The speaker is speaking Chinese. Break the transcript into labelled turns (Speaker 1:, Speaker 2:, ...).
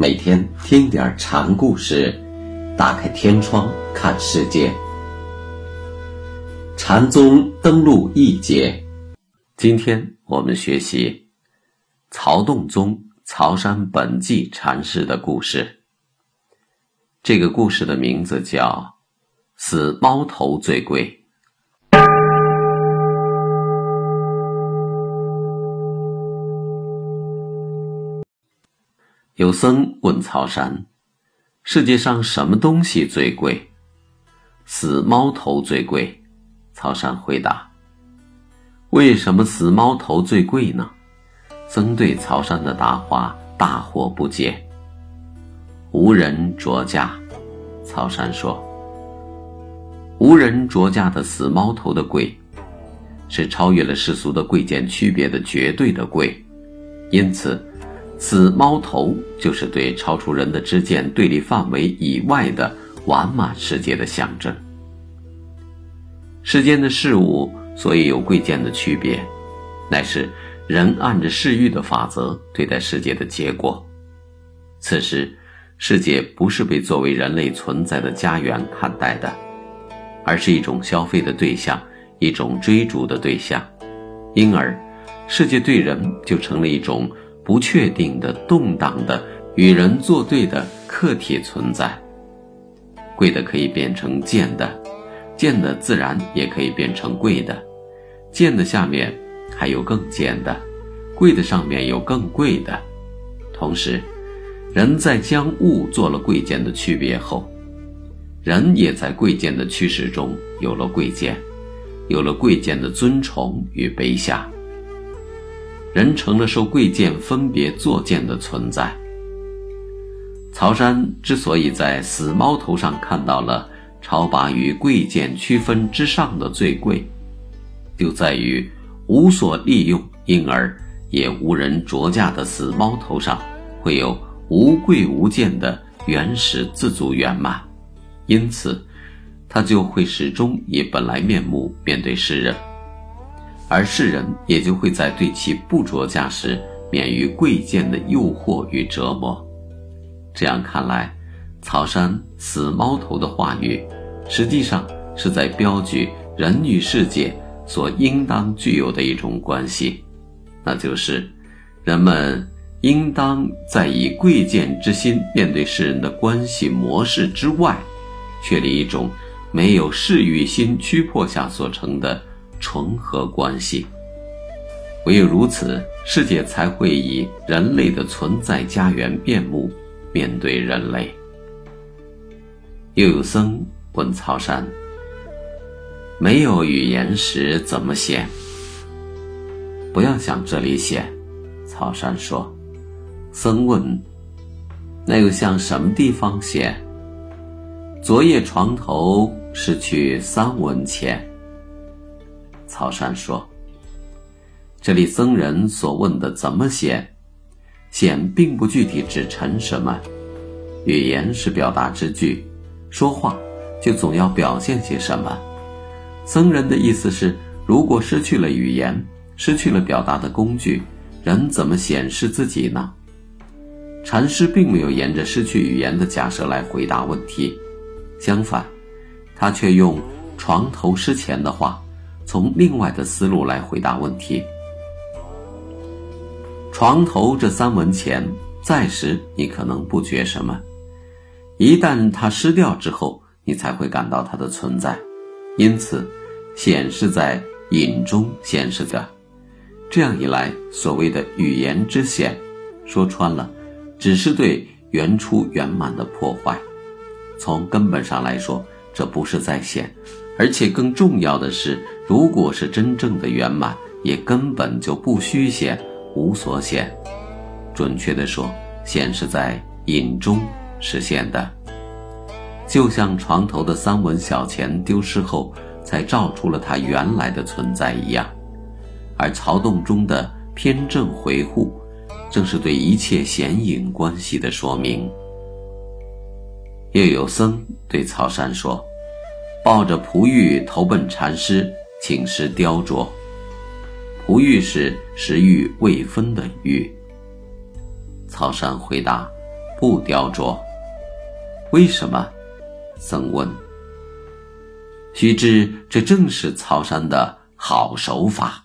Speaker 1: 每天听点禅故事，打开天窗看世界。禅宗登陆一节，今天我们学习曹洞宗曹山本纪禅师的故事。这个故事的名字叫“死猫头最贵”。有僧问曹山：“世界上什么东西最贵？”“死猫头最贵。”曹山回答。“为什么死猫头最贵呢？”僧对曹山的答话大惑不解。无人着价，曹山说：“无人着价的死猫头的贵，是超越了世俗的贵贱区别的绝对的贵，因此。”死猫头就是对超出人的知见对立范围以外的完满世界的象征。世间的事物所以有贵贱的区别，乃是人按着世欲的法则对待世界的结果。此时，世界不是被作为人类存在的家园看待的，而是一种消费的对象，一种追逐的对象。因而，世界对人就成了一种。不确定的、动荡的、与人作对的客体存在。贵的可以变成贱的，贱的自然也可以变成贵的。贱的下面还有更贱的，贵的上面有更贵的。同时，人在将物做了贵贱的区别后，人也在贵贱的趋势中有了贵贱，有了贵贱的尊崇与卑下。人成了受贵贱分别作贱的存在。曹山之所以在死猫头上看到了超拔于贵贱区分之上的最贵，就在于无所利用，因而也无人着价的死猫头上，会有无贵无贱的原始自足圆满，因此，他就会始终以本来面目面对世人。而世人也就会在对其不着价时，免于贵贱的诱惑与折磨。这样看来，曹山死猫头的话语，实际上是在标举人与世界所应当具有的一种关系，那就是，人们应当在以贵贱之心面对世人的关系模式之外，确立一种没有世欲心驱迫下所成的。重合关系，唯有如此，世界才会以人类的存在家园面目面对人类。又有僧问曹山：“没有语言时怎么写？”不要想这里写，曹山说。僧问：“那又向什么地方写？”昨夜床头失去三文钱。曹山说：“这里僧人所问的怎么显，显并不具体指陈什么。语言是表达之具，说话就总要表现些什么。僧人的意思是，如果失去了语言，失去了表达的工具，人怎么显示自己呢？”禅师并没有沿着失去语言的假设来回答问题，相反，他却用床头诗前的话。从另外的思路来回答问题。床头这三文钱在时，你可能不觉什么；一旦它失掉之后，你才会感到它的存在。因此，显示在隐中显示着。这样一来，所谓的语言之显，说穿了，只是对原初圆满的破坏。从根本上来说，这不是在显。而且更重要的是，如果是真正的圆满，也根本就不虚显，无所显。准确的说，显是在隐中实现的，就像床头的三文小钱丢失后，才照出了它原来的存在一样。而曹洞中的偏正回护，正是对一切显影关系的说明。又有僧对曹山说。抱着璞玉投奔禅师，请示雕琢。璞玉是食欲未分的玉。曹山回答：“不雕琢。为什么？僧问。须知这正是曹山的好手法。